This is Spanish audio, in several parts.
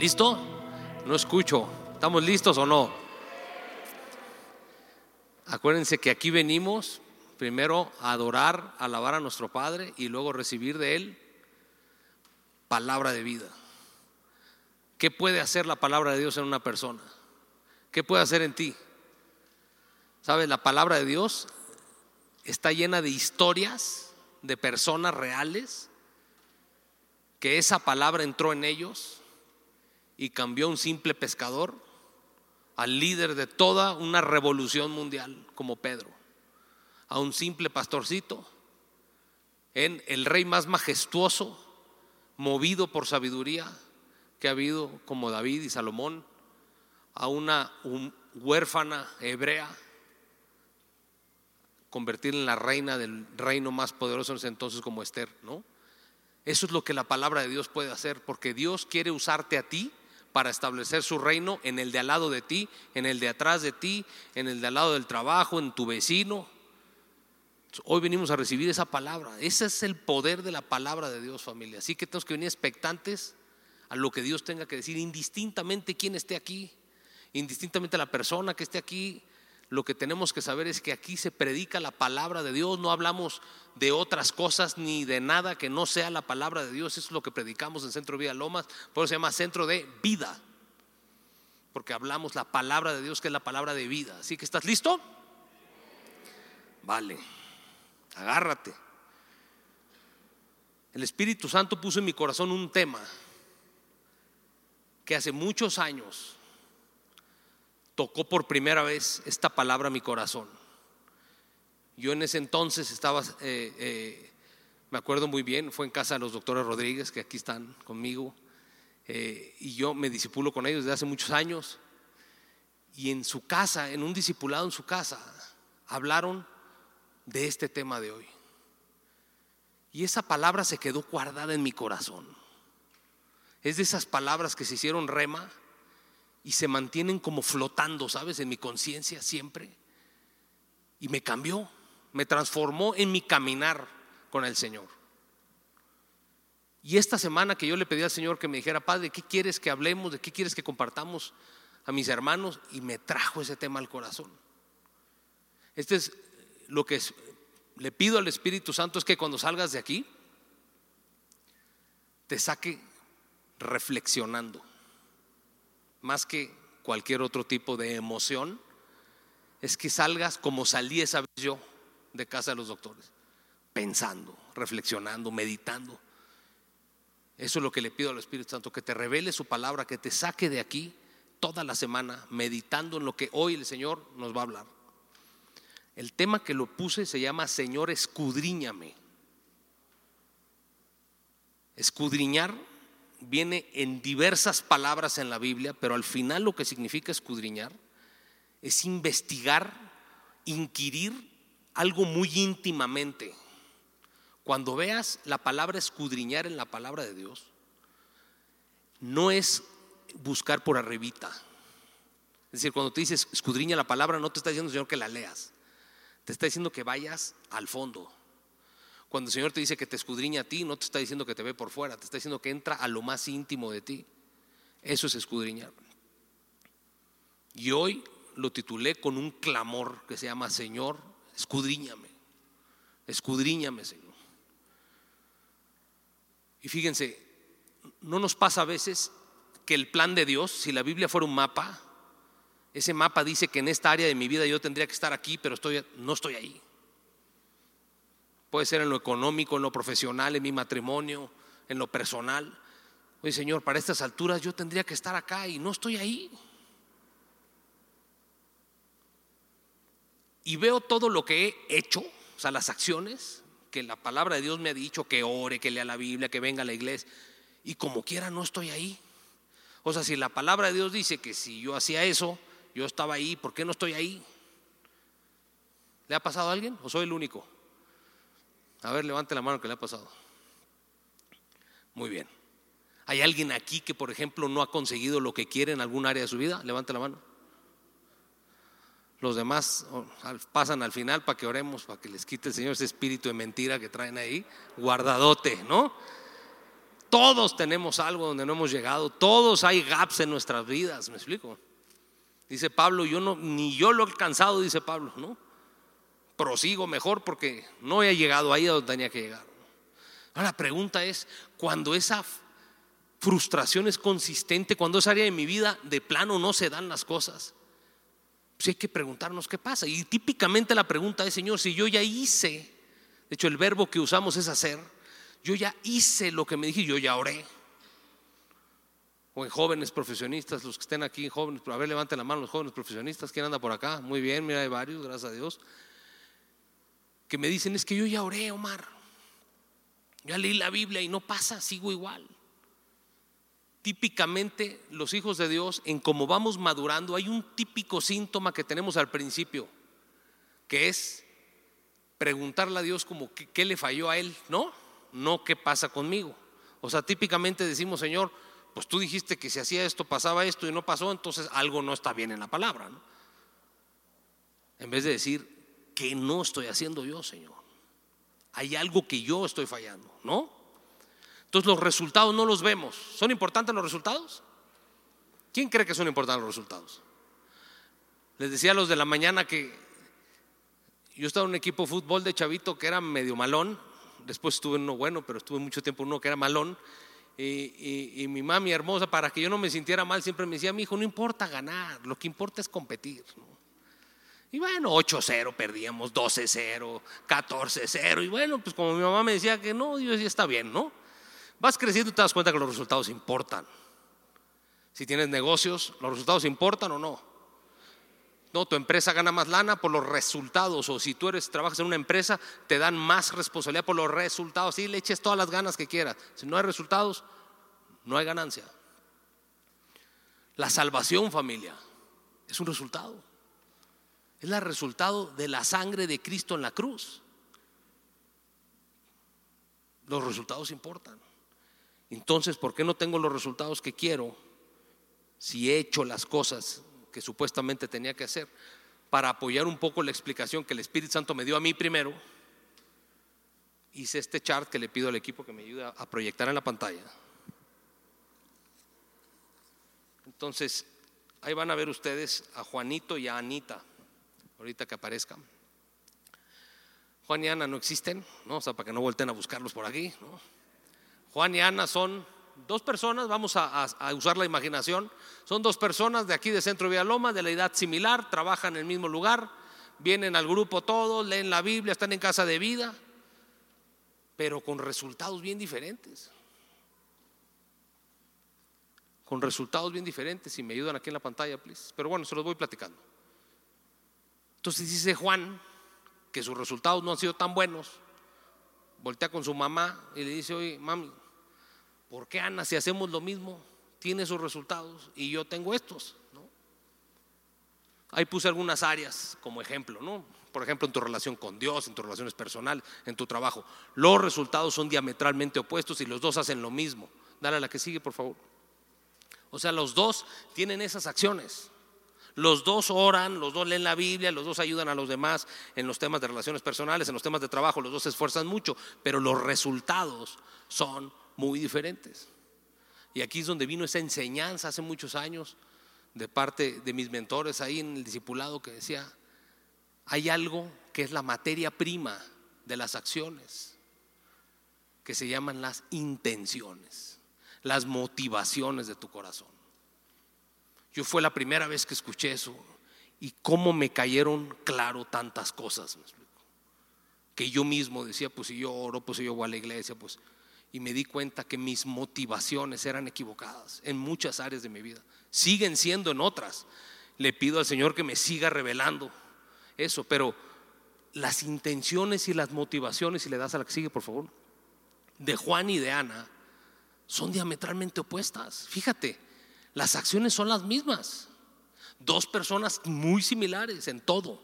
¿Listo? No escucho. ¿Estamos listos o no? Acuérdense que aquí venimos primero a adorar, alabar a nuestro Padre y luego recibir de Él palabra de vida. ¿Qué puede hacer la palabra de Dios en una persona? ¿Qué puede hacer en ti? ¿Sabes? La palabra de Dios está llena de historias de personas reales que esa palabra entró en ellos y cambió un simple pescador al líder de toda una revolución mundial como Pedro, a un simple pastorcito, en el rey más majestuoso, movido por sabiduría que ha habido como David y Salomón, a una huérfana hebrea, convertir en la reina del reino más poderoso en ese entonces como Esther, ¿no? Eso es lo que la palabra de Dios puede hacer, porque Dios quiere usarte a ti para establecer su reino en el de al lado de ti, en el de atrás de ti, en el de al lado del trabajo, en tu vecino. Hoy venimos a recibir esa palabra. Ese es el poder de la palabra de Dios, familia. Así que tenemos que venir expectantes a lo que Dios tenga que decir, indistintamente quién esté aquí, indistintamente la persona que esté aquí, lo que tenemos que saber es que aquí se predica la palabra de Dios, no hablamos de otras cosas ni de nada que no sea la palabra de Dios, eso es lo que predicamos en Centro Vida Lomas, por eso se llama Centro de Vida, porque hablamos la palabra de Dios que es la palabra de vida. Así que estás listo? Vale, agárrate. El Espíritu Santo puso en mi corazón un tema que hace muchos años tocó por primera vez esta palabra a mi corazón. Yo en ese entonces estaba, eh, eh, me acuerdo muy bien, fue en casa de los doctores Rodríguez, que aquí están conmigo, eh, y yo me disipulo con ellos desde hace muchos años. Y en su casa, en un discipulado en su casa, hablaron de este tema de hoy. Y esa palabra se quedó guardada en mi corazón. Es de esas palabras que se hicieron rema y se mantienen como flotando, ¿sabes? En mi conciencia siempre. Y me cambió, me transformó en mi caminar con el Señor. Y esta semana que yo le pedí al Señor que me dijera, Padre, ¿de qué quieres que hablemos? ¿De qué quieres que compartamos a mis hermanos? Y me trajo ese tema al corazón. Este es lo que le pido al Espíritu Santo es que cuando salgas de aquí, te saque reflexionando más que cualquier otro tipo de emoción, es que salgas como salí esa vez yo de casa de los doctores, pensando, reflexionando, meditando. Eso es lo que le pido al Espíritu Santo, que te revele su palabra, que te saque de aquí toda la semana meditando en lo que hoy el Señor nos va a hablar. El tema que lo puse se llama Señor, escudriñame. Escudriñar viene en diversas palabras en la Biblia, pero al final lo que significa escudriñar es investigar, inquirir algo muy íntimamente. Cuando veas la palabra escudriñar en la palabra de Dios, no es buscar por arribita. Es decir, cuando te dices escudriña la palabra, no te está diciendo Señor que la leas, te está diciendo que vayas al fondo cuando el Señor te dice que te escudriña a ti, no te está diciendo que te ve por fuera, te está diciendo que entra a lo más íntimo de ti. Eso es escudriñar. Y hoy lo titulé con un clamor que se llama Señor, escudriñame, escudriñame, Señor. Y fíjense, no nos pasa a veces que el plan de Dios, si la Biblia fuera un mapa, ese mapa dice que en esta área de mi vida yo tendría que estar aquí, pero estoy, no estoy ahí. Puede ser en lo económico, en lo profesional, en mi matrimonio, en lo personal. Oye, Señor, para estas alturas yo tendría que estar acá y no estoy ahí. Y veo todo lo que he hecho, o sea, las acciones que la palabra de Dios me ha dicho, que ore, que lea la Biblia, que venga a la iglesia, y como quiera no estoy ahí. O sea, si la palabra de Dios dice que si yo hacía eso, yo estaba ahí, ¿por qué no estoy ahí? ¿Le ha pasado a alguien o soy el único? A ver, levante la mano que le ha pasado. Muy bien. ¿Hay alguien aquí que, por ejemplo, no ha conseguido lo que quiere en algún área de su vida? Levante la mano. Los demás pasan al final para que oremos, para que les quite el Señor ese espíritu de mentira que traen ahí, guardadote, ¿no? Todos tenemos algo donde no hemos llegado, todos hay gaps en nuestras vidas, ¿me explico? Dice Pablo, yo no, ni yo lo he alcanzado, dice Pablo, ¿no? Prosigo mejor porque no he llegado ahí a donde tenía que llegar. Ahora la pregunta es, cuando esa frustración es consistente, cuando esa área de mi vida de plano no se dan las cosas, pues hay que preguntarnos qué pasa. Y típicamente la pregunta es, Señor, si yo ya hice, de hecho el verbo que usamos es hacer, yo ya hice lo que me dije, yo ya oré. O en jóvenes profesionistas, los que estén aquí, jóvenes, a ver, levanten la mano los jóvenes profesionistas, ¿quién anda por acá? Muy bien, mira, hay varios, gracias a Dios. Que me dicen, es que yo ya oré, Omar. Ya leí la Biblia y no pasa, sigo igual. Típicamente los hijos de Dios, en cómo vamos madurando, hay un típico síntoma que tenemos al principio, que es preguntarle a Dios como qué, le falló a él, ¿no? No qué pasa conmigo. O sea, típicamente decimos, Señor, pues tú dijiste que si hacía esto pasaba esto y no pasó, entonces algo no está bien en la palabra. En vez de decir, ¿qué no estoy haciendo yo, Señor? Hay algo que yo estoy fallando, ¿no? Entonces los resultados no los vemos. ¿Son importantes los resultados? ¿Quién cree que son importantes los resultados? Les decía a los de la mañana que yo estaba en un equipo de fútbol de chavito que era medio malón. Después estuve en uno bueno, pero estuve mucho tiempo en uno que era malón. Y, mi mami hermosa, para que yo no me sintiera mal, siempre me decía, mi hijo, no importa ganar, lo que importa es competir. Y bueno, 8-0 perdíamos, 12-0, 14-0. Y bueno, pues como mi mamá me decía que no, yo decía, está bien, ¿no? Vas creciendo y te das cuenta que los resultados importan. Si tienes negocios, ¿los resultados importan o no? No, tu empresa gana más lana por los resultados. O si tú eres, trabajas en una empresa, te dan más responsabilidad por los resultados. Y le eches todas las ganas que quieras. Si no hay resultados, no hay ganancia. La salvación, familia, es un resultado. Es el resultado de la sangre de Cristo en la cruz. Los resultados importan. Entonces, ¿por qué no tengo los resultados que quiero si he hecho las cosas que supuestamente tenía que hacer? Para apoyar un poco la explicación que el Espíritu Santo me dio a mí primero, hice este chart que le pido al equipo que me ayude a proyectar en la pantalla. Entonces, ahí van a ver ustedes a Juanito y a Anita, ahorita que aparezcan. Juan y Ana no existen, ¿no? O sea, para que no vuelten a buscarlos por aquí. Juan y Ana son dos personas, vamos a, usar la imaginación, son dos personas de aquí de Centro Villaloma, de la edad similar, trabajan en el mismo lugar, vienen al grupo todos, leen la Biblia, están en casa de vida, pero con resultados bien diferentes. Con resultados bien diferentes, si me ayudan aquí en la pantalla, please. Pero bueno, se los voy platicando. Entonces dice Juan que sus resultados no han sido tan buenos. Voltea con su mamá y le dice, oye, mami, ¿por qué Ana, si hacemos lo mismo, tiene sus resultados y yo tengo estos? ¿no? Ahí puse algunas áreas como ejemplo, ¿no? Por ejemplo, en tu relación con Dios, en tus relaciones personales, en tu trabajo. Los resultados son diametralmente opuestos y los dos hacen lo mismo. Dale a la que sigue, por favor. O sea, los dos tienen esas acciones. Los dos oran, los dos leen la Biblia, los dos ayudan a los demás en los temas de relaciones personales, en los temas de trabajo, los dos se esfuerzan mucho, pero los resultados son muy diferentes. Y aquí es donde vino esa enseñanza hace muchos años de parte de mis mentores ahí en el discipulado que decía, hay algo que es la materia prima de las acciones, que se llaman las intenciones, las motivaciones de tu corazón. Yo fue la primera vez que escuché eso y cómo me cayeron claro tantas cosas, que yo mismo decía, pues si yo oro, pues si yo voy a la iglesia, pues y me di cuenta que mis motivaciones eran equivocadas en muchas áreas de mi vida. Siguen siendo en otras. Le pido al Señor que me siga revelando eso, pero las intenciones y las motivaciones, si le das a la que sigue, por favor, de Juan y de Ana, son diametralmente opuestas. Fíjate, las acciones son las mismas. Dos personas muy similares en todo,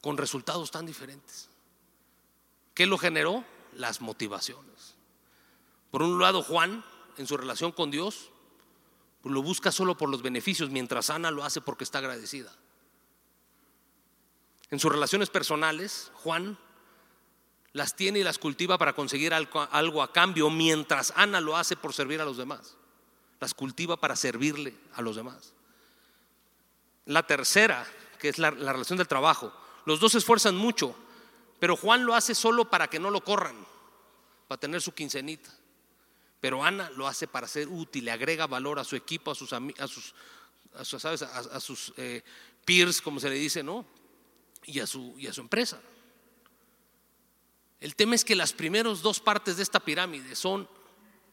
con resultados tan diferentes. ¿Qué lo generó? Las motivaciones. Por un lado, Juan, en su relación con Dios, lo busca solo por los beneficios, mientras Ana lo hace porque está agradecida. En sus relaciones personales, Juan las tiene y las cultiva para conseguir algo a cambio, mientras Ana lo hace por servir a los demás. Las cultiva para servirle a los demás. La tercera, que es la, relación del trabajo. Los dos se esfuerzan mucho, pero Juan lo hace solo para que no lo corran, para tener su quincenita. Pero Ana lo hace para ser útil, le agrega valor a su equipo, a sus, a sus, a sus, eh, peers, como se le dice, ¿no? Y a su, y a su empresa. El tema es que las primeras dos partes de esta pirámide son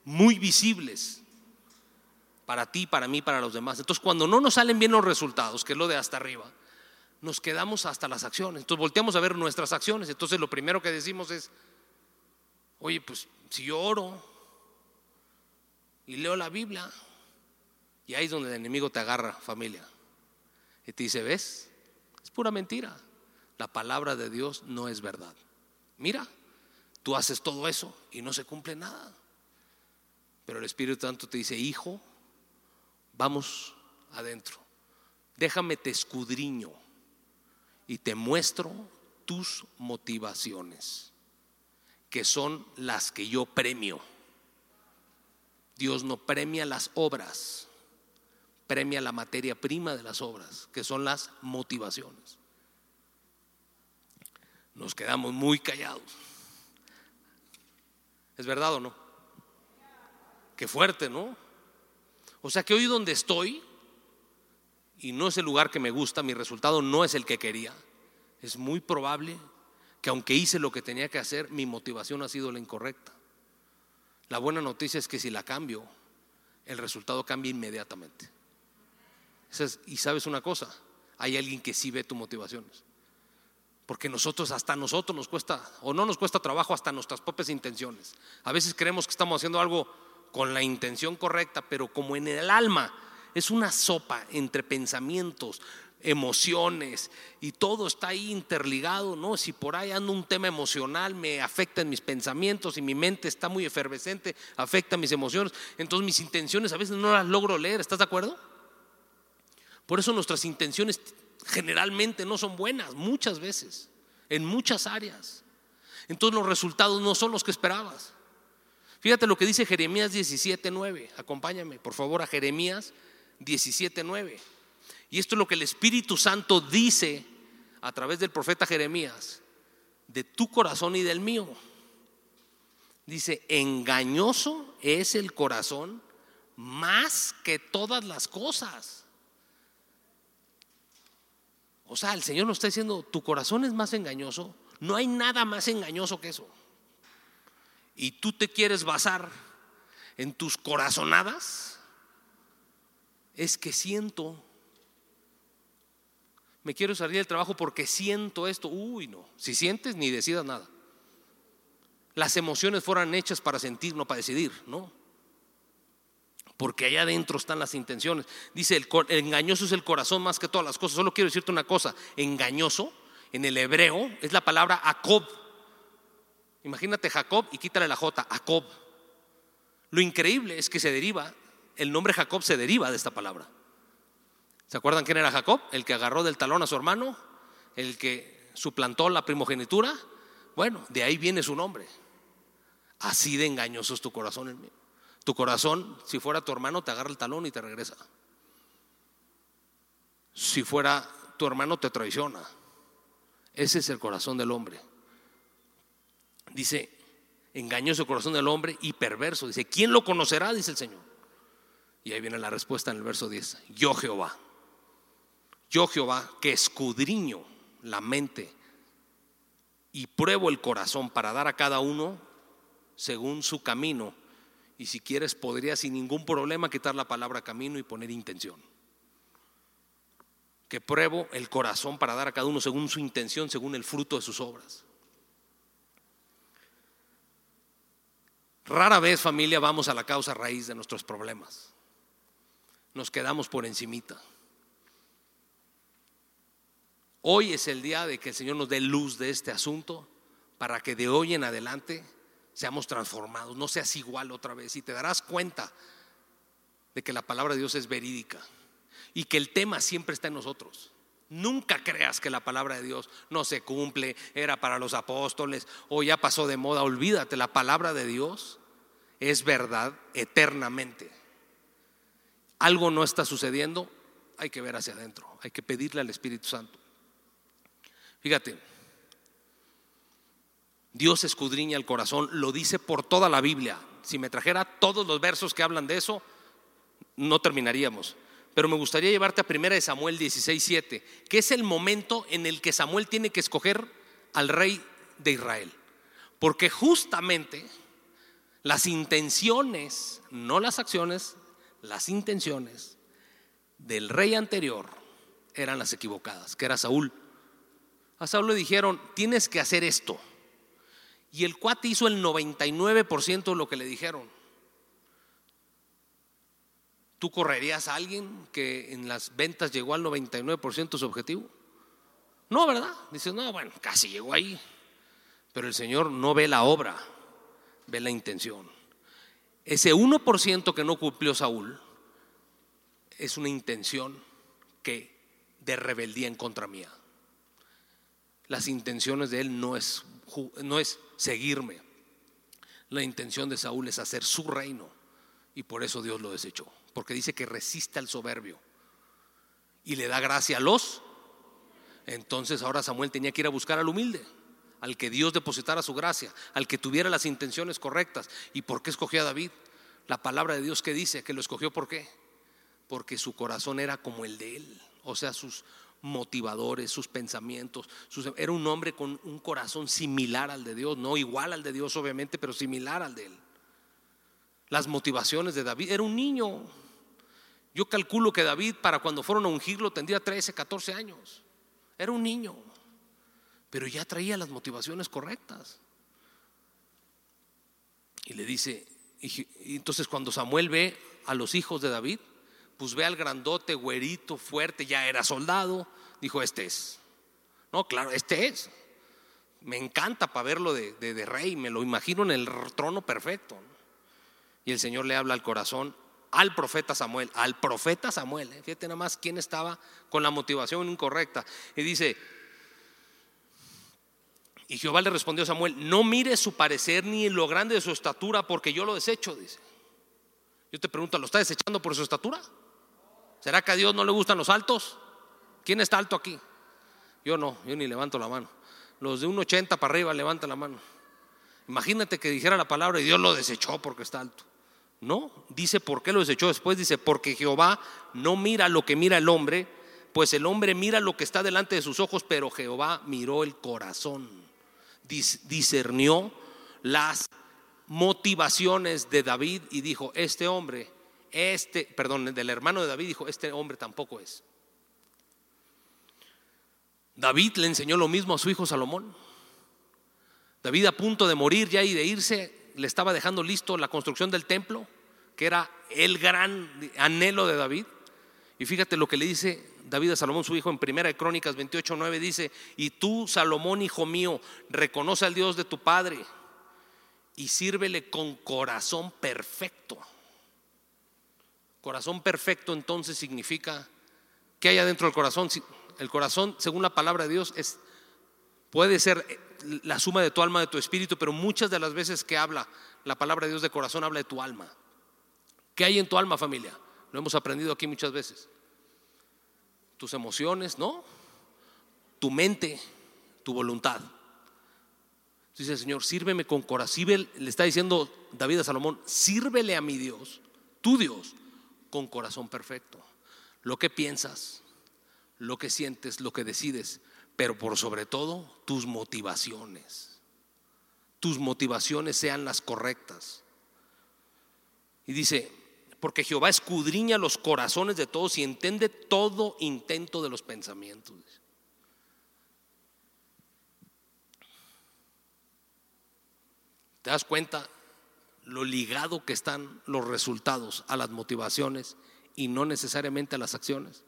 muy visibles para ti, para mí, para los demás. Entonces, cuando no nos salen bien los resultados, que es lo de hasta arriba, nos quedamos hasta las acciones. Entonces, volteamos a ver nuestras acciones. Entonces, lo primero que decimos es, oye, pues si yo oro y leo la Biblia, y ahí es donde el enemigo te agarra, familia. Y te dice, ¿ves? Es pura mentira. La palabra de Dios no es verdad. Mira, Tú haces todo eso y no se cumple nada. Pero el Espíritu Santo te dice, hijo, vamos adentro. Déjame te escudriño y te muestro tus motivaciones, que son las que yo premio. Dios no premia las obras, premia la materia prima de las obras, que son las motivaciones. Nos quedamos muy callados. ¿Es verdad o no? Qué fuerte, ¿no? O sea que hoy donde estoy, y no es el lugar que me gusta, mi resultado no es el que quería, es muy probable que aunque hice lo que tenía que hacer, mi motivación ha sido la incorrecta. La buena noticia es que si la cambio, el resultado cambia inmediatamente. Y sabes una cosa, hay alguien que sí ve tus motivaciones. Porque nosotros, hasta nosotros nos cuesta, o no nos cuesta trabajo, hasta nuestras propias intenciones. A veces creemos que estamos haciendo algo con la intención correcta, pero como en el alma es una sopa entre pensamientos, emociones y todo está ahí interligado, ¿no? Si por ahí ando un tema emocional, me afecta en mis pensamientos y mi mente está muy efervescente, afecta mis emociones, entonces mis intenciones a veces no las logro leer, ¿estás de acuerdo? Por eso nuestras intenciones generalmente no son buenas, muchas veces, en muchas áreas. Entonces los resultados no son los que esperabas. Fíjate lo que dice Jeremías 17:9. Acompáñame, por favor, a Jeremías 17:9. Y esto es lo que el Espíritu Santo dice a través del profeta Jeremías, de tu corazón y del mío. Dice, engañoso es el corazón más que todas las cosas o sea, el Señor nos está diciendo, tu corazón es más engañoso. No hay nada más engañoso que eso. Y tú te quieres basar en tus corazonadas. Es que siento. Me quiero salir del trabajo porque siento esto. Uy, no. Si sientes, ni decidas nada. Las emociones fueron hechas para sentir, no para decidir, ¿no? porque allá adentro están las intenciones. Dice, el, engañoso es el corazón más que todas las cosas. Solo quiero decirte una cosa, engañoso en el hebreo es la palabra Jacob. Imagínate Jacob y quítale la J, Jacob. Lo increíble es que se deriva, el nombre Jacob se deriva de esta palabra. ¿Se acuerdan quién era Jacob? El que agarró del talón a su hermano, el que suplantó la primogenitura. Bueno, de ahí viene su nombre. Así de engañoso es tu corazón en mí. Tu corazón, si fuera tu hermano, te agarra el talón y te regresa. Si fuera tu hermano, te traiciona. Ese es el corazón del hombre. Dice, engañoso corazón del hombre y perverso. Dice, ¿quién lo conocerá? Dice el Señor. Y ahí viene la respuesta en el verso 10. Yo Jehová. Yo Jehová que escudriño la mente y pruebo el corazón para dar a cada uno según su camino y si quieres, podría sin ningún problema quitar la palabra camino y poner intención. Que pruebo el corazón para dar a cada uno según su intención, según el fruto de sus obras. Rara vez, familia, vamos a la causa raíz de nuestros problemas. Nos quedamos por encimita. Hoy es el día de que el Señor nos dé luz de este asunto para que de hoy en adelante seamos transformados, no seas igual otra vez y te darás cuenta de que la palabra de Dios es verídica y que el tema siempre está en nosotros. Nunca creas que la palabra de Dios no se cumple, era para los apóstoles o ya pasó de moda. Olvídate, la palabra de Dios es verdad eternamente. Algo no está sucediendo, hay que ver hacia adentro, hay que pedirle al Espíritu Santo. Fíjate, Dios escudriña el corazón, lo dice por toda la Biblia. Si me trajera todos los versos que hablan de eso, no terminaríamos. Pero me gustaría llevarte a 1 Samuel 16, 7, que es el momento en el que Samuel tiene que escoger al rey de Israel. Porque justamente las intenciones, no las acciones, las intenciones del rey anterior eran las equivocadas, que era Saúl. A Saúl le dijeron, tienes que hacer esto. Y el cuate hizo el 99% de lo que le dijeron. ¿Tú correrías a alguien que en las ventas llegó al 99% de su objetivo? No, ¿verdad? Dices, no, bueno, casi llegó ahí. Pero el Señor no ve la obra, ve la intención. Ese 1% que no cumplió Saúl es una intención que de rebeldía en contra mía. Las intenciones de él no es, no es seguirme. La intención de Saúl es hacer su reino y por eso Dios lo desechó porque dice que resiste al soberbio y le da gracia a los. Entonces ahora Samuel tenía que ir a buscar al humilde, al que Dios depositara su gracia, al que tuviera las intenciones correctas. ¿Y por qué escogió a David? La palabra de Dios que dice que lo escogió por qué? Porque su corazón era como el de él, o sea, sus motivadores, sus pensamientos. era un hombre con un corazón similar al de Dios, no igual al de Dios obviamente, pero similar al de él. Las motivaciones de David, era un niño, yo calculo que David para cuando fueron a ungirlo tendría 13, 14 años. Era un niño, pero ya traía las motivaciones correctas. Y le dice, entonces cuando Samuel ve a los hijos de David, pues ve al grandote, güerito, fuerte, ya era soldado, dijo, este es. No, claro, este es. Me encanta para verlo de, de rey, me lo imagino en el trono perfecto. Y el Señor le habla al corazón al profeta Samuel, al profeta Samuel. ¿eh? Fíjate nada más quién estaba con la motivación incorrecta. Y dice, y Jehová le respondió a Samuel, no mire su parecer ni lo grande de su estatura, porque yo lo desecho, dice. Yo te pregunto, ¿lo está desechando por su estatura? ¿Será que a Dios no le gustan los altos? ¿Quién está alto aquí? Yo no, yo ni levanto la mano. Los de un 80 para arriba levantan la mano. Imagínate que dijera la palabra y Dios lo desechó porque está alto. No, dice por qué lo desechó después, dice porque Jehová no mira lo que mira el hombre, pues el hombre mira lo que está delante de sus ojos, pero Jehová miró el corazón, discernió las motivaciones de David y dijo, este hombre, este, perdón, del hermano de David dijo, este hombre tampoco es. David le enseñó lo mismo a su hijo Salomón. David a punto de morir ya y de irse, le estaba dejando listo la construcción del templo, que era el gran anhelo de David. Y fíjate lo que le dice David a Salomón, su hijo, en Primera de Crónicas 28, 9, dice, y tú, Salomón, hijo mío, reconoce al Dios de tu Padre y sírvele con corazón perfecto. Corazón perfecto entonces significa que hay adentro del corazón. El corazón, según la palabra de Dios, es, puede ser la suma de tu alma, de tu espíritu, pero muchas de las veces que habla la palabra de Dios de corazón, habla de tu alma. ¿Qué hay en tu alma, familia? Lo hemos aprendido aquí muchas veces. Tus emociones, ¿no? Tu mente, tu voluntad. Dice el Señor, sírveme con corazón. Le está diciendo David a Salomón, sírvele a mi Dios, tu Dios, con corazón perfecto. Lo que piensas, lo que sientes, lo que decides, pero por sobre todo tus motivaciones. Tus motivaciones sean las correctas. Y dice, porque Jehová escudriña los corazones de todos y entiende todo intento de los pensamientos. ¿Te das cuenta lo ligado que están los resultados a las motivaciones y no necesariamente a las acciones?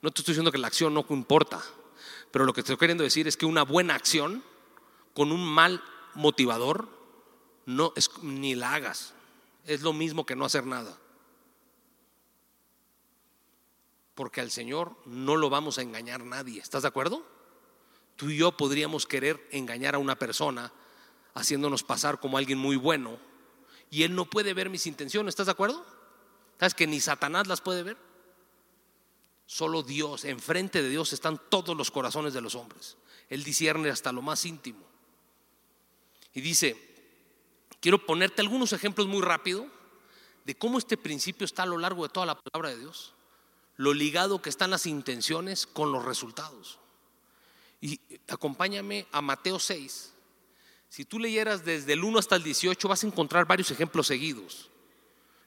No te estoy diciendo que la acción no importa, pero lo que estoy queriendo decir es que una buena acción con un mal motivador no es ni la hagas. Es lo mismo que no hacer nada. Porque al Señor no lo vamos a engañar nadie. ¿Estás de acuerdo? Tú y yo podríamos querer engañar a una persona haciéndonos pasar como alguien muy bueno y Él no puede ver mis intenciones. ¿Estás de acuerdo? ¿Sabes que ni Satanás las puede ver? Solo Dios, enfrente de Dios están todos los corazones de los hombres. Él discierne hasta lo más íntimo. Y dice, quiero ponerte algunos ejemplos muy rápido de cómo este principio está a lo largo de toda la palabra de Dios. Lo ligado que están las intenciones con los resultados. Y acompáñame a Mateo 6. Si tú leyeras desde el 1 hasta el 18 vas a encontrar varios ejemplos seguidos.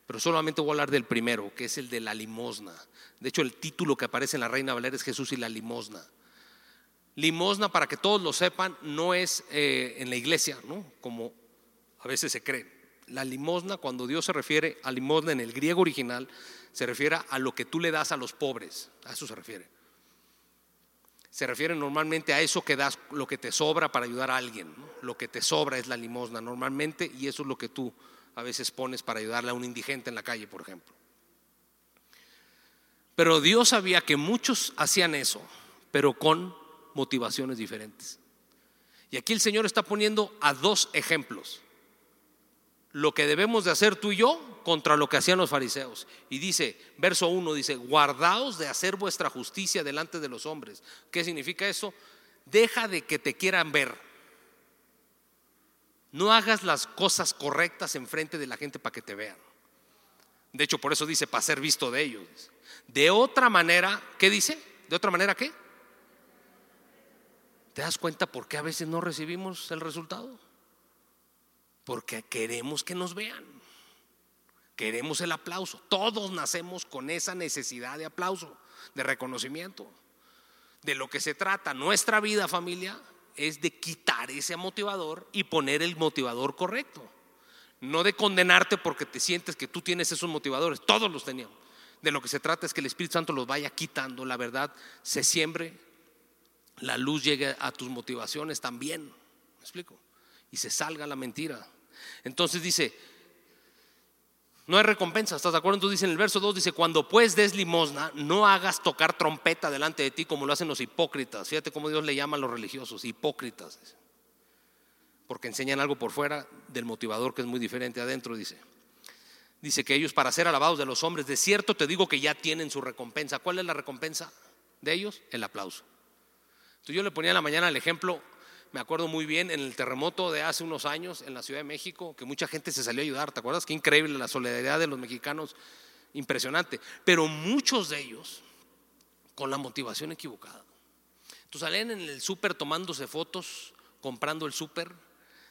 Pero solamente voy a hablar del primero, que es el de la limosna. De hecho, el título que aparece en la Reina Valera es Jesús y la limosna. Limosna, para que todos lo sepan, no es eh, en la iglesia, ¿no? como a veces se cree. La limosna, cuando Dios se refiere a limosna en el griego original, se refiere a lo que tú le das a los pobres. A eso se refiere. Se refiere normalmente a eso que das, lo que te sobra para ayudar a alguien. Lo que te sobra es la limosna normalmente y eso es lo que tú a veces pones para ayudarle a un indigente en la calle, por ejemplo. Pero Dios sabía que muchos hacían eso, pero con motivaciones diferentes. Y aquí el Señor está poniendo a dos ejemplos. Lo que debemos de hacer tú y yo contra lo que hacían los fariseos. Y dice, verso 1, dice, guardaos de hacer vuestra justicia delante de los hombres. ¿Qué significa eso? Deja de que te quieran ver. No hagas las cosas correctas enfrente de la gente para que te vean. De hecho, por eso dice, para ser visto de ellos. De otra manera, ¿qué dice? ¿De otra manera qué? ¿Te das cuenta por qué a veces no recibimos el resultado? Porque queremos que nos vean. Queremos el aplauso. Todos nacemos con esa necesidad de aplauso, de reconocimiento. De lo que se trata nuestra vida familia es de quitar ese motivador y poner el motivador correcto. No de condenarte porque te sientes que tú tienes esos motivadores. Todos los teníamos. De lo que se trata es que el Espíritu Santo los vaya quitando, la verdad se siembre la luz llegue a tus motivaciones también. ¿Me explico? Y se salga la mentira. Entonces dice, no hay recompensa, ¿estás de acuerdo? Entonces dice en el verso 2, dice, cuando pues des limosna, no hagas tocar trompeta delante de ti como lo hacen los hipócritas. Fíjate cómo Dios le llama a los religiosos, hipócritas. Porque enseñan algo por fuera del motivador que es muy diferente adentro, dice. Dice que ellos para ser alabados de los hombres, de cierto te digo que ya tienen su recompensa. ¿Cuál es la recompensa de ellos? El aplauso. Entonces yo le ponía en la mañana el ejemplo, me acuerdo muy bien, en el terremoto de hace unos años en la Ciudad de México, que mucha gente se salió a ayudar, ¿te acuerdas? Qué increíble la solidaridad de los mexicanos, impresionante. Pero muchos de ellos con la motivación equivocada. Entonces salen en el súper tomándose fotos, comprando el súper,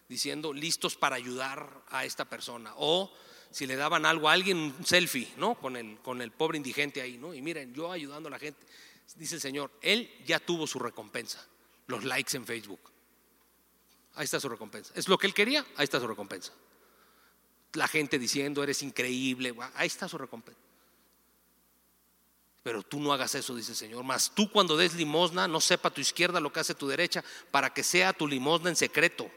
diciendo listos para ayudar a esta persona. O si le daban algo a alguien, un selfie, ¿no? Con el, con el pobre indigente ahí, ¿no? Y miren, yo ayudando a la gente dice el Señor, Él ya tuvo su recompensa, los likes en Facebook. Ahí está su recompensa. ¿Es lo que Él quería? Ahí está su recompensa. La gente diciendo, eres increíble, ahí está su recompensa. Pero tú no hagas eso, dice el Señor. Mas tú cuando des limosna, no sepa tu izquierda lo que hace tu derecha, para que sea tu limosna en secreto.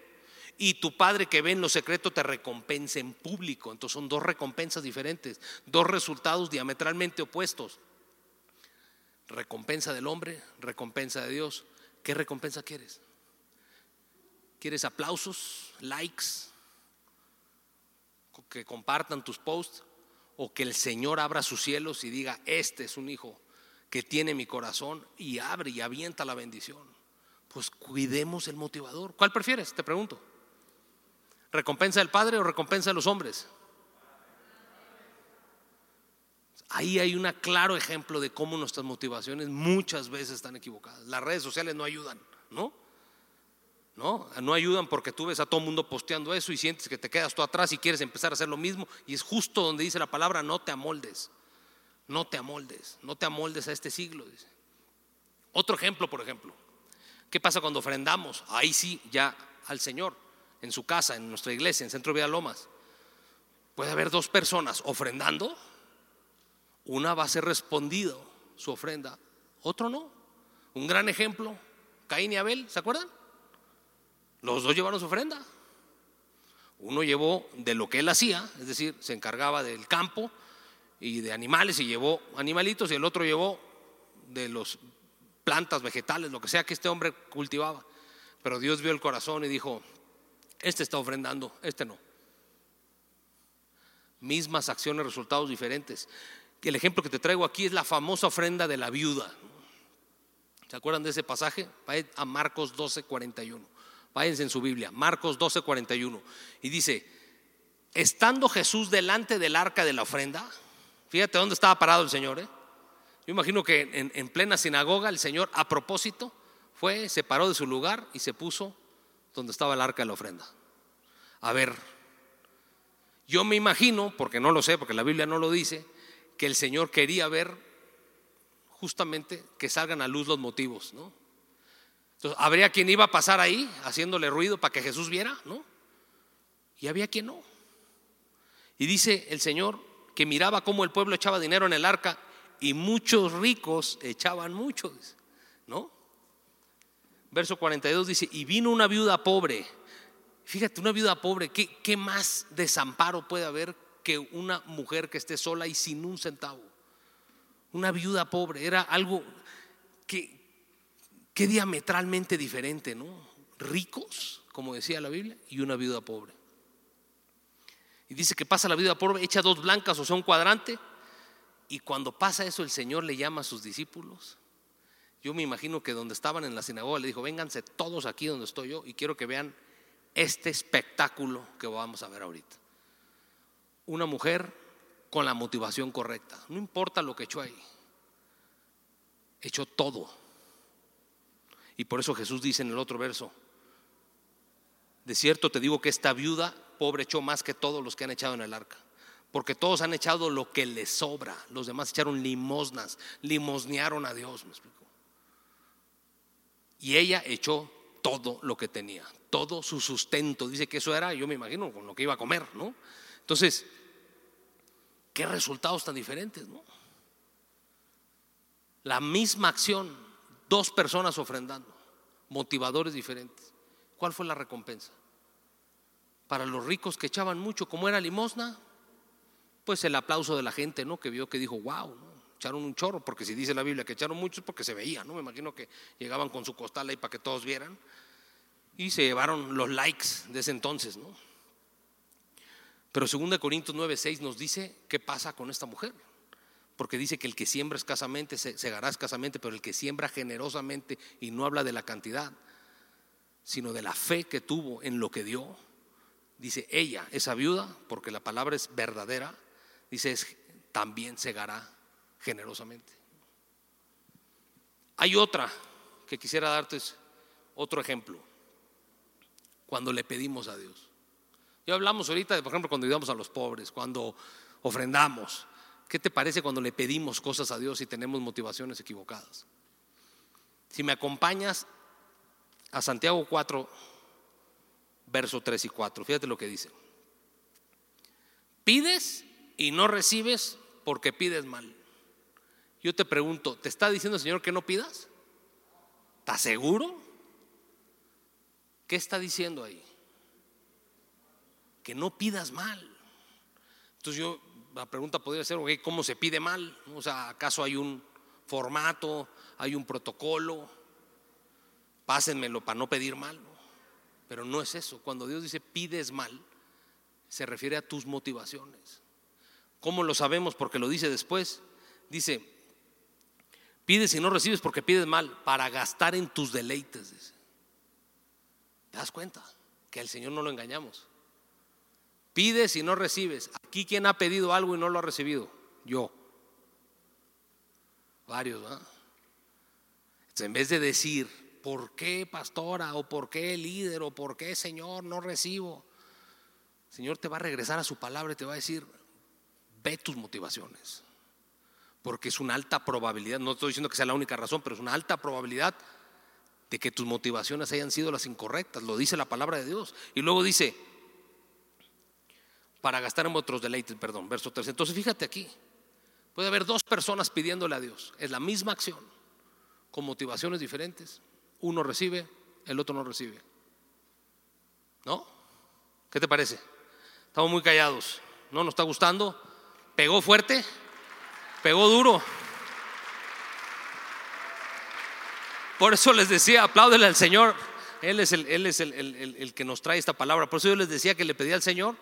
Y tu Padre que ve en lo secreto te recompense en público. Entonces son dos recompensas diferentes, dos resultados diametralmente opuestos. Recompensa del hombre, recompensa de Dios. ¿Qué recompensa quieres? ¿Quieres aplausos, likes? Que compartan tus posts o que el Señor abra sus cielos y diga, este es un hijo que tiene mi corazón y abre y avienta la bendición. Pues cuidemos el motivador. ¿Cuál prefieres? Te pregunto. ¿Recompensa del Padre o recompensa de los hombres? Ahí hay un claro ejemplo de cómo nuestras motivaciones muchas veces están equivocadas. Las redes sociales no ayudan, ¿no? No, no ayudan porque tú ves a todo el mundo posteando eso y sientes que te quedas tú atrás y quieres empezar a hacer lo mismo. Y es justo donde dice la palabra, no te amoldes, no te amoldes, no te amoldes a este siglo. Otro ejemplo, por ejemplo, ¿qué pasa cuando ofrendamos? Ahí sí, ya al Señor, en su casa, en nuestra iglesia, en Centro Vida Lomas. Puede haber dos personas ofrendando una va a ser respondido su ofrenda, otro no. Un gran ejemplo, Caín y Abel, ¿se acuerdan? Los dos llevaron su ofrenda. Uno llevó de lo que él hacía, es decir, se encargaba del campo y de animales y llevó animalitos y el otro llevó de los plantas, vegetales, lo que sea que este hombre cultivaba. Pero Dios vio el corazón y dijo, este está ofrendando, este no. Mismas acciones, resultados diferentes. El ejemplo que te traigo aquí es la famosa ofrenda de la viuda. ¿Se acuerdan de ese pasaje? A Marcos 12, 41. Váyanse en su Biblia, Marcos 12, 41. Y dice, estando Jesús delante del arca de la ofrenda, fíjate dónde estaba parado el Señor. ¿eh? Yo imagino que en, en plena sinagoga el Señor a propósito fue, se paró de su lugar y se puso donde estaba el arca de la ofrenda. A ver, yo me imagino, porque no lo sé, porque la Biblia no lo dice, que el Señor quería ver justamente que salgan a luz los motivos, ¿no? Entonces, habría quien iba a pasar ahí haciéndole ruido para que Jesús viera, ¿no? Y había quien no. Y dice el Señor que miraba cómo el pueblo echaba dinero en el arca y muchos ricos echaban mucho, ¿no? Verso 42 dice, y vino una viuda pobre. Fíjate, una viuda pobre, ¿qué, ¿qué más desamparo puede haber que una mujer que esté sola y sin un centavo? Una viuda pobre, era algo que, que diametralmente diferente, ¿no? Ricos, como decía la Biblia, y una viuda pobre. Y dice que pasa la viuda pobre, echa dos blancas, o sea, un cuadrante, y cuando pasa eso el Señor le llama a sus discípulos. Yo me imagino que donde estaban en la sinagoga le dijo, vénganse todos aquí donde estoy yo y quiero que vean este espectáculo que vamos a ver ahorita. Una mujer con la motivación correcta. No importa lo que echó ahí. Echó todo. Y por eso Jesús dice en el otro verso, de cierto te digo que esta viuda pobre echó más que todos los que han echado en el arca. Porque todos han echado lo que les sobra. Los demás echaron limosnas, limosnearon a Dios, me explico. Y ella echó todo lo que tenía, todo su sustento. Dice que eso era, yo me imagino, con lo que iba a comer, ¿no? Entonces, qué resultados tan diferentes, ¿no? La misma acción, dos personas ofrendando, motivadores diferentes. ¿Cuál fue la recompensa? Para los ricos que echaban mucho, como era limosna, pues el aplauso de la gente, ¿no? Que vio que dijo, wow, echaron un chorro, porque si dice la Biblia que echaron mucho es porque se veía, ¿no? Me imagino que llegaban con su costal ahí para que todos vieran y se llevaron los likes de ese entonces, ¿no? Pero 2 Corintios 9, 6 nos dice qué pasa con esta mujer. Porque dice que el que siembra escasamente se segará escasamente, pero el que siembra generosamente, y no habla de la cantidad, sino de la fe que tuvo en lo que dio, dice ella, esa viuda, porque la palabra es verdadera, dice también segará generosamente. Hay otra que quisiera darte, otro ejemplo, cuando le pedimos a Dios. Ya hablamos ahorita, por ejemplo, cuando ayudamos a los pobres, cuando ofrendamos. ¿Qué te parece cuando le pedimos cosas a Dios y tenemos motivaciones equivocadas? Si me acompañas a Santiago 4, verso 3 y 4, fíjate lo que dice. Pides y no recibes porque pides mal. Yo te pregunto, ¿te está diciendo el Señor que no pidas? ¿Estás seguro? ¿Qué está diciendo ahí? que no pidas mal. Entonces yo, la pregunta podría ser, ¿cómo se pide mal? O sea, ¿acaso hay un formato, hay un protocolo? Pásenmelo para no pedir mal. Pero no es eso. Cuando Dios dice pides mal, se refiere a tus motivaciones. ¿Cómo lo sabemos? Porque lo dice después. Dice, pides y no recibes porque pides mal, para gastar en tus deleites. ¿Te das cuenta? Que al Señor no lo engañamos. Pides y no recibes. Aquí quién ha pedido algo y no lo ha recibido? Yo. Varios, Entonces, en vez de decir, ¿por qué pastora? ¿O por qué líder? ¿O por qué Señor no recibo? Señor te va a regresar a su palabra y te va a decir, ve tus motivaciones. Porque es una alta probabilidad, no estoy diciendo que sea la única razón, pero es una alta probabilidad de que tus motivaciones hayan sido las incorrectas. Lo dice la palabra de Dios. Y luego dice, para gastar en otros deleites, perdón, verso 3. Entonces fíjate aquí, puede haber dos personas pidiéndole a Dios, es la misma acción, con motivaciones diferentes. Uno recibe, el otro no recibe. ¿No? ¿Qué te parece? Estamos muy callados. ¿No nos está gustando? ¿Pegó fuerte? ¿Pegó duro? por eso les decía, apláudele al Señor. Él es, el, él es el, el, el que nos trae esta palabra. Por eso yo les decía que le pedí al Señor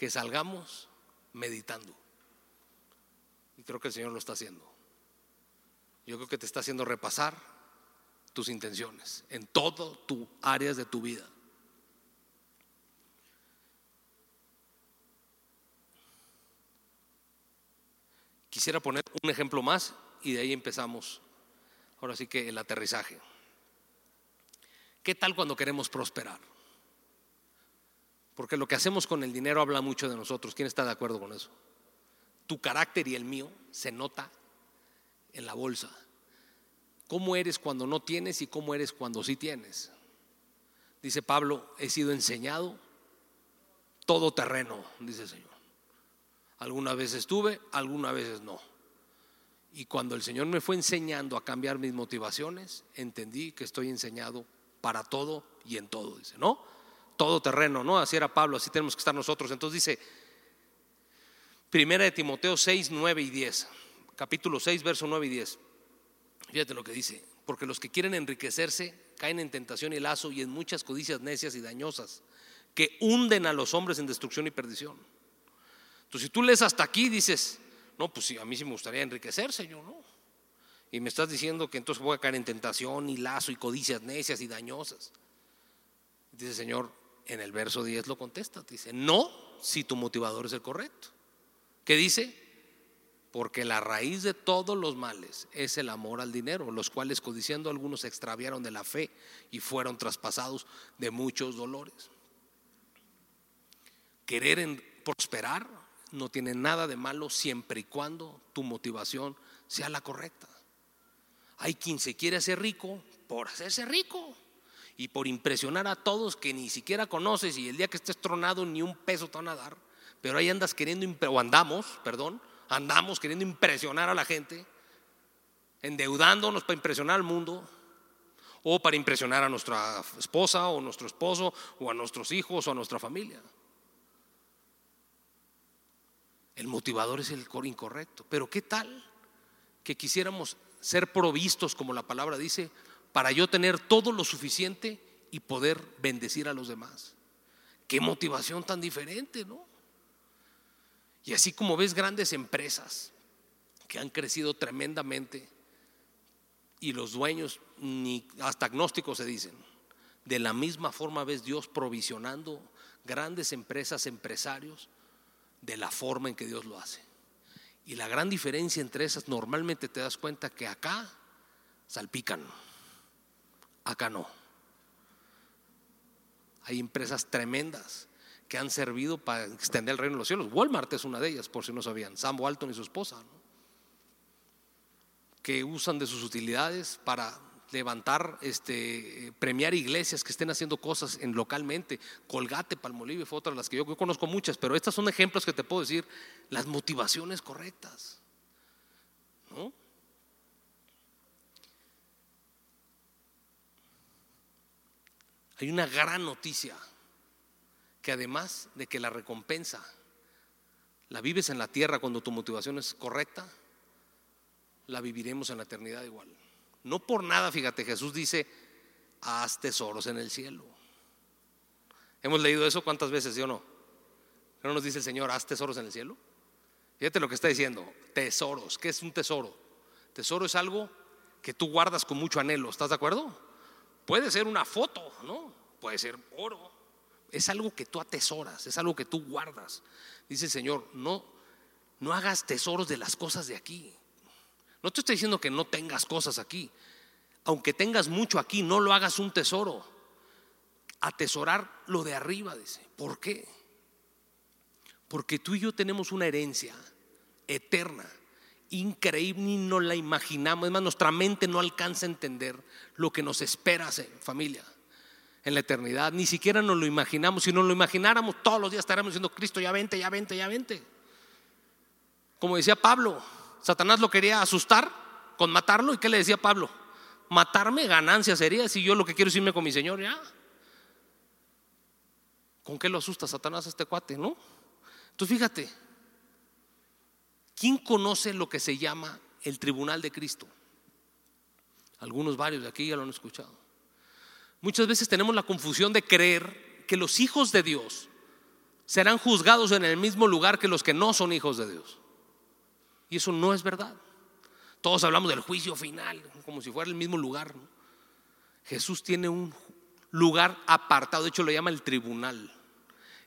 que salgamos meditando. Y creo que el Señor lo está haciendo. Yo creo que te está haciendo repasar tus intenciones en todo tu áreas de tu vida. Quisiera poner un ejemplo más y de ahí empezamos. Ahora sí que el aterrizaje. ¿Qué tal cuando queremos prosperar? Porque lo que hacemos con el dinero habla mucho de nosotros. ¿Quién está de acuerdo con eso? Tu carácter y el mío se nota en la bolsa. ¿Cómo eres cuando no tienes y cómo eres cuando sí tienes? Dice Pablo, he sido enseñado todo terreno, dice el Señor. Algunas veces tuve, algunas veces no. Y cuando el Señor me fue enseñando a cambiar mis motivaciones, entendí que estoy enseñado para todo y en todo, dice, ¿no? Todo terreno, ¿no? Así era Pablo, así tenemos que estar nosotros. Entonces dice, Primera de Timoteo 6, 9 y 10, capítulo 6, verso 9 y 10. Fíjate lo que dice, porque los que quieren enriquecerse caen en tentación y lazo y en muchas codicias necias y dañosas que hunden a los hombres en destrucción y perdición entonces, si tú lees hasta aquí, dices, no, pues sí, a mí sí me gustaría enriquecer, Señor, ¿no? Y me estás diciendo que entonces voy a caer en tentación y lazo y codicias necias y dañosas. Dice, Señor, en el verso 10 lo contesta, dice, no si tu motivador es el correcto. ¿Qué dice? Porque la raíz de todos los males es el amor al dinero, los cuales codiciando algunos se extraviaron de la fe y fueron traspasados de muchos dolores. Querer prosperar no tiene nada de malo siempre y cuando tu motivación sea la correcta. Hay quien se quiere hacer rico por hacerse rico y por impresionar a todos que ni siquiera conoces y el día que estés tronado ni un peso te van a dar, pero ahí andas queriendo, o andamos, perdón, andamos queriendo impresionar a la gente, endeudándonos para impresionar al mundo o para impresionar a nuestra esposa o nuestro esposo o a nuestros hijos o a nuestra familia. El motivador es el incorrecto. Pero ¿qué tal que quisiéramos ser provistos, como la palabra dice, para yo tener todo lo suficiente y poder bendecir a los demás? Qué motivación tan diferente, ¿no? Y así como ves grandes empresas que han crecido tremendamente y los dueños hasta agnósticos se dicen, de la misma forma ves Dios provisionando grandes empresas, empresarios de la forma en que Dios lo hace. Y la gran diferencia entre esas, normalmente te das cuenta que acá salpican, acá no. Hay empresas tremendas que han servido para extender el reino de los cielos. Walmart es una de ellas, por si no sabían. Sam Walton y su esposa, que usan de sus utilidades para levantar, este, premiar iglesias que estén haciendo cosas en localmente. Colgate, Palmolive fue otra de las que yo, conozco muchas, pero estas son ejemplos que te puedo decir, las motivaciones correctas. Hay una gran noticia, que además de que la recompensa la vives en la tierra cuando tu motivación es correcta, la viviremos en la eternidad igual. No por nada, fíjate, Jesús dice, haz tesoros en el cielo. ¿Hemos leído eso cuántas veces, sí o no? ¿No nos dice el Señor, haz tesoros en el cielo? Fíjate lo que está diciendo, tesoros. ¿Qué es un tesoro? Tesoro es algo que tú guardas con mucho anhelo, ¿estás de acuerdo? Puede ser una foto, ¿no? Puede ser oro. Es algo que tú atesoras, es algo que tú guardas. Dice el Señor, no, no hagas tesoros de las cosas de aquí. No te estoy diciendo que no tengas cosas aquí. Aunque tengas mucho aquí, no lo hagas un tesoro. Atesorar lo de arriba, dice. ¿Por qué? Porque tú y yo tenemos una herencia eterna, increíble, ni no la imaginamos. Es más, nuestra mente no alcanza a entender lo que nos espera, familia, en la eternidad. Ni siquiera nos lo imaginamos. Si nos lo imagináramos, todos los días estaríamos diciendo, Cristo, ya vente, ya vente, ya vente. Como decía Pablo, Satanás lo quería asustar con matarlo. ¿Y qué le decía Pablo? Matarme ganancia sería si yo lo que quiero es irme con mi Señor ya. ¿Con qué lo asusta Satanás a este cuate, no? Entonces fíjate, ¿quién conoce lo que se llama el tribunal de Cristo? Algunos varios de aquí ya lo han escuchado. Muchas veces tenemos la confusión de creer que los hijos de Dios serán juzgados en el mismo lugar que los que no son hijos de Dios. Y eso no es verdad. Todos hablamos del juicio final, como si fuera el mismo lugar. Jesús tiene un lugar apartado, de hecho lo llama el tribunal.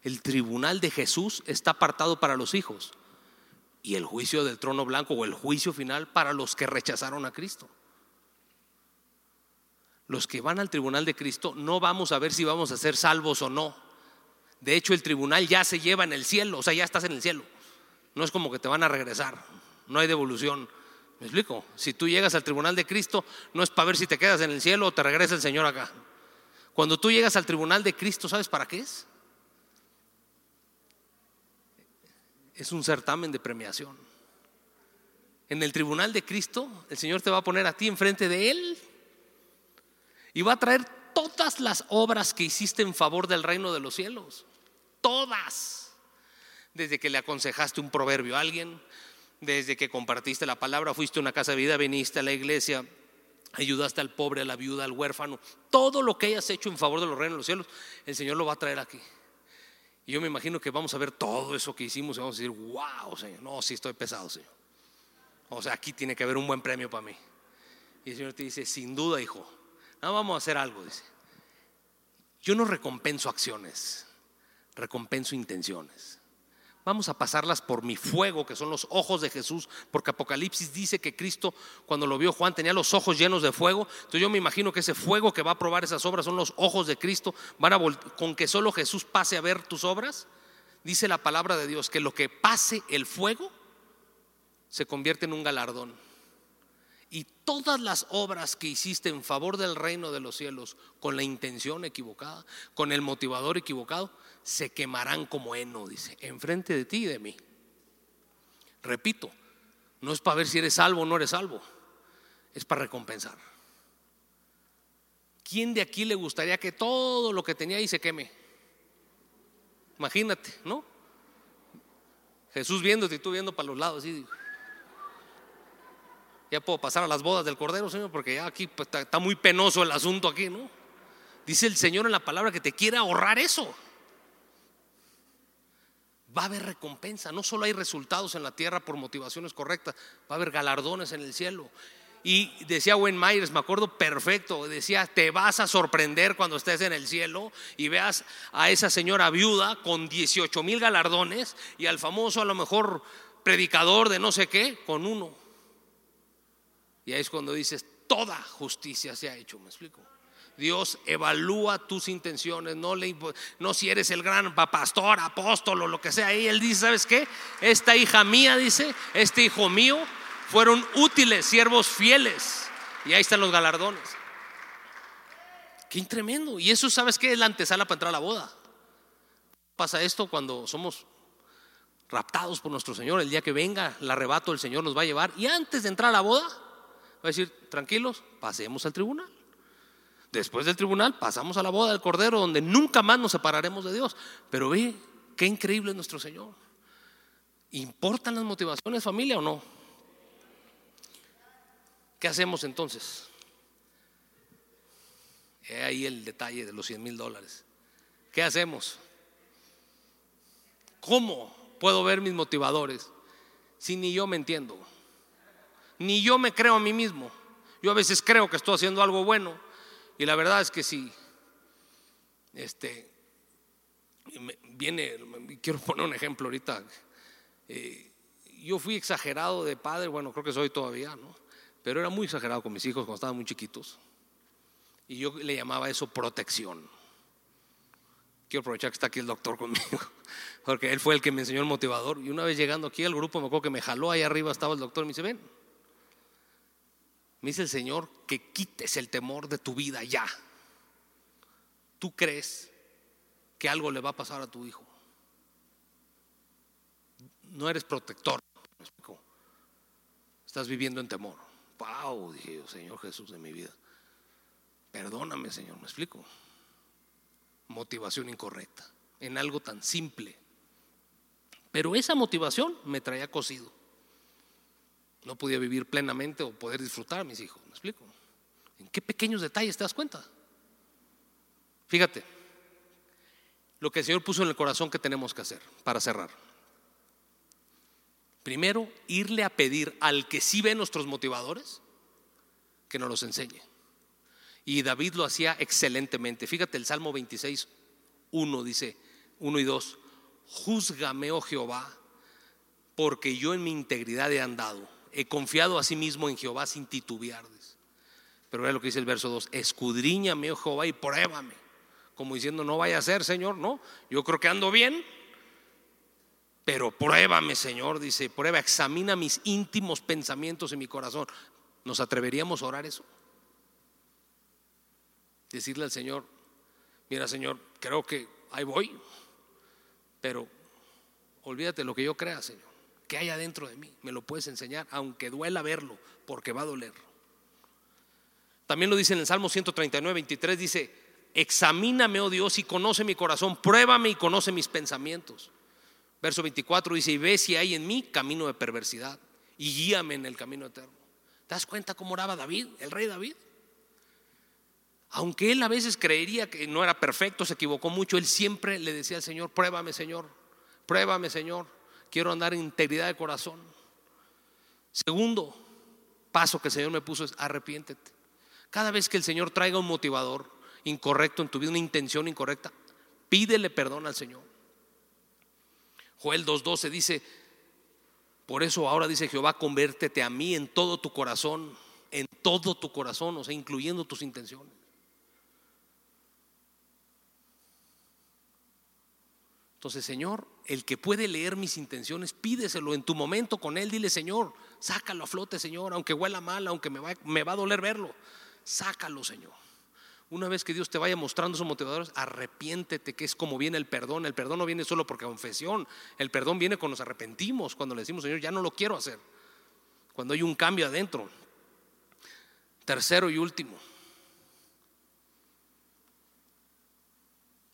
El tribunal de Jesús está apartado para los hijos y el juicio del trono blanco o el juicio final para los que rechazaron a Cristo. Los que van al tribunal de Cristo no vamos a ver si vamos a ser salvos o no. De hecho, el tribunal ya se lleva en el cielo, o sea, ya estás en el cielo. No es como que te van a regresar, no hay devolución. ¿Me explico? Si tú llegas al tribunal de Cristo, no es para ver si te quedas en el cielo o te regresa el Señor acá. Cuando tú llegas al tribunal de Cristo, ¿sabes para qué es? Es un certamen de premiación. En el tribunal de Cristo, el Señor te va a poner a ti enfrente de Él y va a traer todas las obras que hiciste en favor del reino de los cielos. Todas. Desde que le aconsejaste un proverbio a alguien, desde que compartiste la palabra, fuiste a una casa de vida, viniste a la iglesia, ayudaste al pobre, a la viuda, al huérfano, todo lo que hayas hecho en favor de los reinos de los cielos, el Señor lo va a traer aquí. Y yo me imagino que vamos a ver todo eso que hicimos y vamos a decir, wow, Señor, no, sí estoy pesado, Señor. O sea, aquí tiene que haber un buen premio para mí. Y el Señor te dice, sin duda, hijo, no, vamos a hacer algo, dice. Yo no recompenso acciones, recompenso intenciones. Vamos a pasarlas por mi fuego, que son los ojos de Jesús, porque Apocalipsis dice que Cristo, cuando lo vio Juan, tenía los ojos llenos de fuego. Entonces yo me imagino que ese fuego que va a probar esas obras son los ojos de Cristo. Van a con que solo Jesús pase a ver tus obras. Dice la palabra de Dios que lo que pase el fuego se convierte en un galardón. Y todas las obras que hiciste en favor del reino de los cielos con la intención equivocada, con el motivador equivocado, se quemarán como heno, dice, enfrente de ti y de mí. Repito, no es para ver si eres salvo o no eres salvo, es para recompensar. ¿Quién de aquí le gustaría que todo lo que tenía ahí se queme? Imagínate, ¿no? Jesús viéndote y tú viendo para los lados, así. Ya puedo pasar a las bodas del Cordero, Señor, porque ya aquí pues, está muy penoso el asunto aquí, ¿no? Dice el Señor en la palabra que te quiere ahorrar eso va a haber recompensa. No solo hay resultados en la tierra por motivaciones correctas, va a haber galardones en el cielo. Y decía Wayne Myers, me acuerdo perfecto, decía, te vas a sorprender cuando estés en el cielo y veas a esa señora viuda con 18 mil galardones y al famoso a lo mejor predicador de no sé qué con uno. Y ahí es cuando dices, toda justicia se ha hecho, me explico. Dios evalúa tus intenciones, no, le, no si eres el gran pastor, apóstol o lo que sea. Y él dice, ¿sabes qué? Esta hija mía, dice, este hijo mío, fueron útiles, siervos fieles. Y ahí están los galardones. Qué tremendo. Y eso, ¿sabes qué? Es la antesala para entrar a la boda. Pasa esto cuando somos raptados por nuestro Señor. El día que venga el arrebato, el Señor nos va a llevar. Y antes de entrar a la boda, va a decir, tranquilos, pasemos al tribunal. Después del tribunal pasamos a la boda del Cordero, donde nunca más nos separaremos de Dios. Pero ve, qué increíble es nuestro Señor. ¿Importan las motivaciones, familia, o no? ¿Qué hacemos entonces? He ahí el detalle de los 100 mil dólares. ¿Qué hacemos? ¿Cómo puedo ver mis motivadores si ni yo me entiendo? Ni yo me creo a mí mismo. Yo a veces creo que estoy haciendo algo bueno y la verdad es que sí, este, viene, quiero poner un ejemplo ahorita. Eh, yo fui exagerado de padre, bueno, creo que soy todavía, ¿no? Pero era muy exagerado con mis hijos cuando estaban muy chiquitos. Y yo le llamaba eso protección. Quiero aprovechar que está aquí el doctor conmigo, porque él fue el que me enseñó el motivador. Y una vez llegando aquí al grupo, me acuerdo que me jaló, ahí arriba estaba el doctor y me dice, ven, me dice el Señor que quites el temor de tu vida ya. ¿Tú crees que algo le va a pasar a tu hijo? No eres protector. Estás viviendo en temor. Wow, dije Señor Jesús de mi vida. Perdóname, Señor, me explico. Motivación incorrecta en algo tan simple. Pero esa motivación me traía cocido. No podía vivir plenamente o poder disfrutar a mis hijos, ¿me explico? ¿En qué pequeños detalles te das cuenta? Fíjate, lo que el Señor puso en el corazón que tenemos que hacer para cerrar. Primero, irle a pedir al que sí ve nuestros motivadores que nos los enseñe. Y David lo hacía excelentemente. Fíjate el Salmo 26, 1 dice, 1 y 2, júzgame, oh Jehová, porque yo en mi integridad he andado. He confiado a sí mismo en Jehová sin titubear. Pero vea lo que dice el verso 2, escudriñame, oh Jehová, y pruébame. Como diciendo, no vaya a ser, Señor, no, yo creo que ando bien, pero pruébame, Señor, dice, prueba, examina mis íntimos pensamientos en mi corazón. ¿Nos atreveríamos a orar eso? Decirle al Señor, mira, Señor, creo que ahí voy, pero olvídate lo que yo crea, Señor. ¿Qué hay adentro de mí? Me lo puedes enseñar, aunque duela verlo, porque va a doler. También lo dice en el Salmo 139, 23, dice, examíname, oh Dios, y conoce mi corazón, pruébame y conoce mis pensamientos. Verso 24 dice, y ve si hay en mí camino de perversidad, y guíame en el camino eterno. ¿Te das cuenta cómo oraba David, el rey David? Aunque él a veces creería que no era perfecto, se equivocó mucho, él siempre le decía al Señor, pruébame Señor, pruébame Señor, quiero andar en integridad de corazón. Segundo paso que el Señor me puso es arrepiéntete. Cada vez que el Señor traiga un motivador incorrecto en tu vida, una intención incorrecta, pídele perdón al Señor. Joel 2.12 dice, por eso ahora dice Jehová, convértete a mí en todo tu corazón, en todo tu corazón, o sea, incluyendo tus intenciones. Entonces, Señor, el que puede leer mis intenciones, pídeselo en tu momento con Él. Dile, Señor, sácalo a flote, Señor, aunque huela mal, aunque me va, a doler verlo. Sácalo, Señor. Una vez que Dios te vaya mostrando sus motivadores, arrepiéntete, que es como viene el perdón. El perdón no viene solo porque confesión. El perdón viene cuando nos arrepentimos, cuando le decimos, Señor, ya no lo quiero hacer. Cuando hay un cambio adentro. Tercero y último,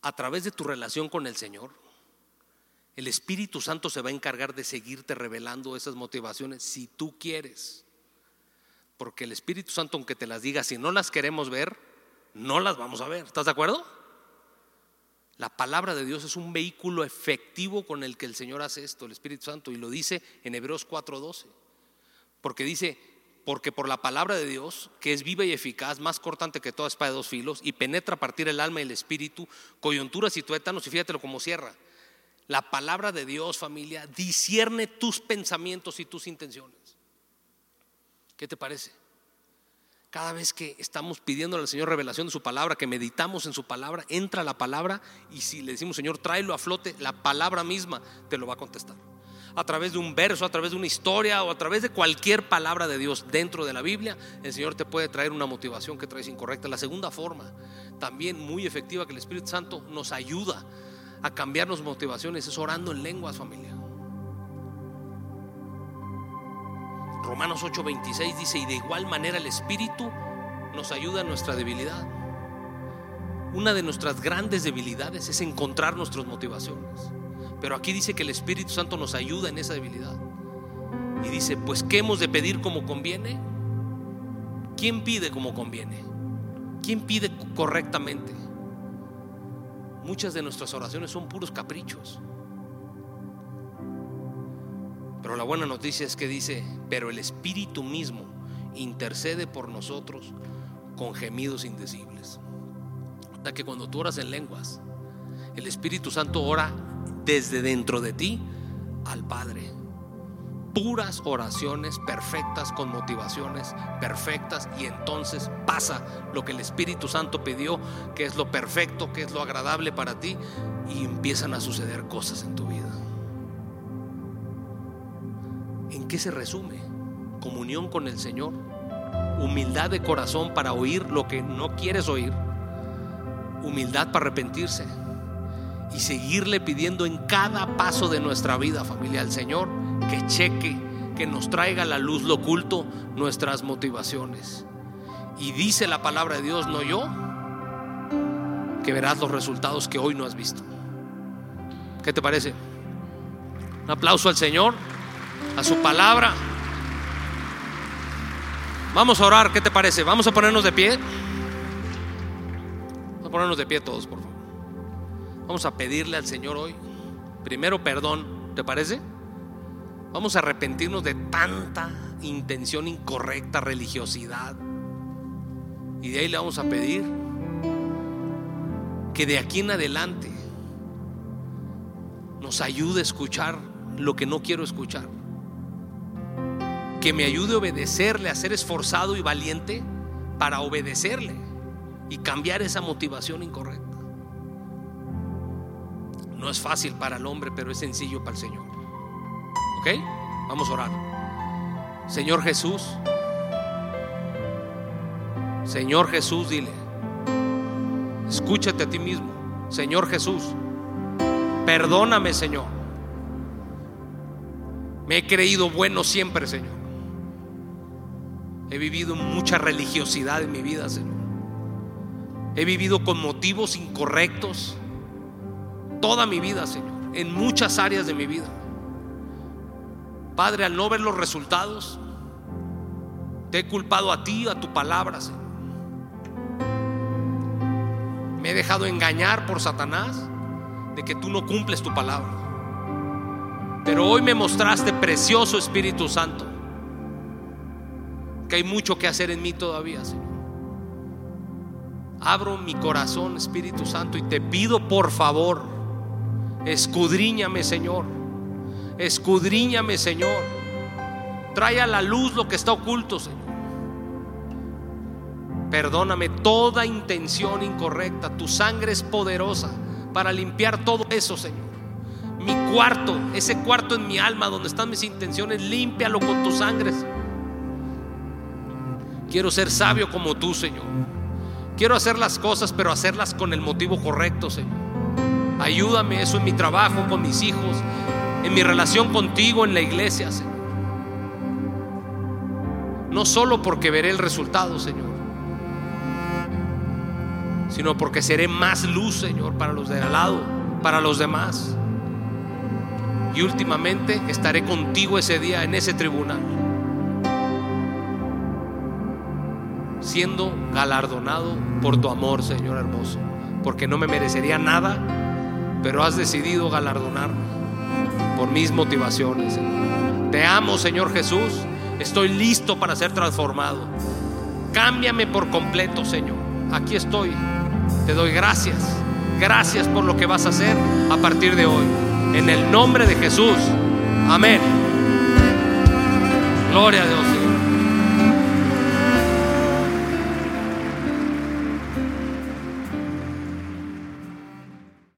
a través de tu relación con el Señor, el Espíritu Santo se va a encargar de seguirte revelando esas motivaciones si tú quieres. Porque el Espíritu Santo, aunque te las diga, si no las queremos ver, no las vamos a ver. ¿Estás de acuerdo? La palabra de Dios es un vehículo efectivo con el que el Señor hace esto, el Espíritu Santo, y lo dice en Hebreos 4:12. Porque dice, porque por la palabra de Dios, que es viva y eficaz, más cortante que toda espada de dos filos, y penetra a partir el alma y el espíritu, coyunturas y tuétanos, y fíjatelo como cierra la palabra de Dios, familia, discierne tus pensamientos y tus intenciones. ¿Qué te parece? Cada vez que estamos pidiendo al Señor revelación de su palabra, que meditamos en su palabra, entra la palabra y si le decimos, Señor, tráelo a flote, la palabra misma te lo va a contestar. A través de un verso, a través de una historia o a través de cualquier palabra de Dios dentro de la Biblia, el Señor te puede traer una motivación que traes incorrecta. La segunda forma, también muy efectiva, que el Espíritu Santo nos ayuda a cambiarnos motivaciones es orando en lenguas, familia. Romanos 8:26 dice, y de igual manera el Espíritu nos ayuda en nuestra debilidad. Una de nuestras grandes debilidades es encontrar nuestras motivaciones. Pero aquí dice que el Espíritu Santo nos ayuda en esa debilidad. Y dice, pues ¿qué hemos de pedir como conviene? ¿Quién pide como conviene? ¿Quién pide correctamente? Muchas de nuestras oraciones son puros caprichos. Pero la buena noticia es que dice, pero el Espíritu mismo intercede por nosotros con gemidos indecibles. O sea que cuando tú oras en lenguas, el Espíritu Santo ora desde dentro de ti al Padre puras oraciones perfectas con motivaciones perfectas y entonces pasa lo que el Espíritu Santo pidió, que es lo perfecto, que es lo agradable para ti y empiezan a suceder cosas en tu vida. ¿En qué se resume? Comunión con el Señor, humildad de corazón para oír lo que no quieres oír, humildad para arrepentirse y seguirle pidiendo en cada paso de nuestra vida, familia, Señor que cheque, que nos traiga a la luz lo oculto nuestras motivaciones. Y dice la palabra de Dios, no yo, que verás los resultados que hoy no has visto. ¿Qué te parece? Un aplauso al Señor, a su palabra. Vamos a orar, ¿qué te parece? Vamos a ponernos de pie. Vamos a ponernos de pie todos, por favor. Vamos a pedirle al Señor hoy, primero perdón, ¿te parece? Vamos a arrepentirnos de tanta intención incorrecta, religiosidad. Y de ahí le vamos a pedir que de aquí en adelante nos ayude a escuchar lo que no quiero escuchar. Que me ayude a obedecerle, a ser esforzado y valiente para obedecerle y cambiar esa motivación incorrecta. No es fácil para el hombre, pero es sencillo para el Señor. ¿Ok? Vamos a orar. Señor Jesús, Señor Jesús, dile, escúchate a ti mismo. Señor Jesús, perdóname, Señor. Me he creído bueno siempre, Señor. He vivido mucha religiosidad en mi vida, Señor. He vivido con motivos incorrectos toda mi vida, Señor, en muchas áreas de mi vida. Padre, al no ver los resultados, te he culpado a ti, a tu palabra, Señor. Me he dejado engañar por Satanás de que tú no cumples tu palabra. Pero hoy me mostraste, precioso Espíritu Santo, que hay mucho que hacer en mí todavía, Señor. Abro mi corazón, Espíritu Santo, y te pido por favor, escudriñame, Señor. Escudriñame, Señor. Trae a la luz lo que está oculto, Señor. Perdóname toda intención incorrecta. Tu sangre es poderosa para limpiar todo eso, Señor. Mi cuarto, ese cuarto en mi alma donde están mis intenciones, límpialo con tu sangre. Quiero ser sabio como tú, Señor. Quiero hacer las cosas, pero hacerlas con el motivo correcto, Señor. Ayúdame eso en mi trabajo, con mis hijos, en mi relación contigo, en la iglesia, Señor. No solo porque veré el resultado, Señor, sino porque seré más luz, Señor, para los de al lado, para los demás. Y últimamente estaré contigo ese día en ese tribunal, siendo galardonado por tu amor, Señor hermoso, porque no me merecería nada, pero has decidido galardonarme por mis motivaciones. Señor. Te amo, Señor Jesús, estoy listo para ser transformado. Cámbiame por completo, Señor. Aquí estoy. Te doy gracias. Gracias por lo que vas a hacer a partir de hoy. En el nombre de Jesús. Amén. Gloria a Dios.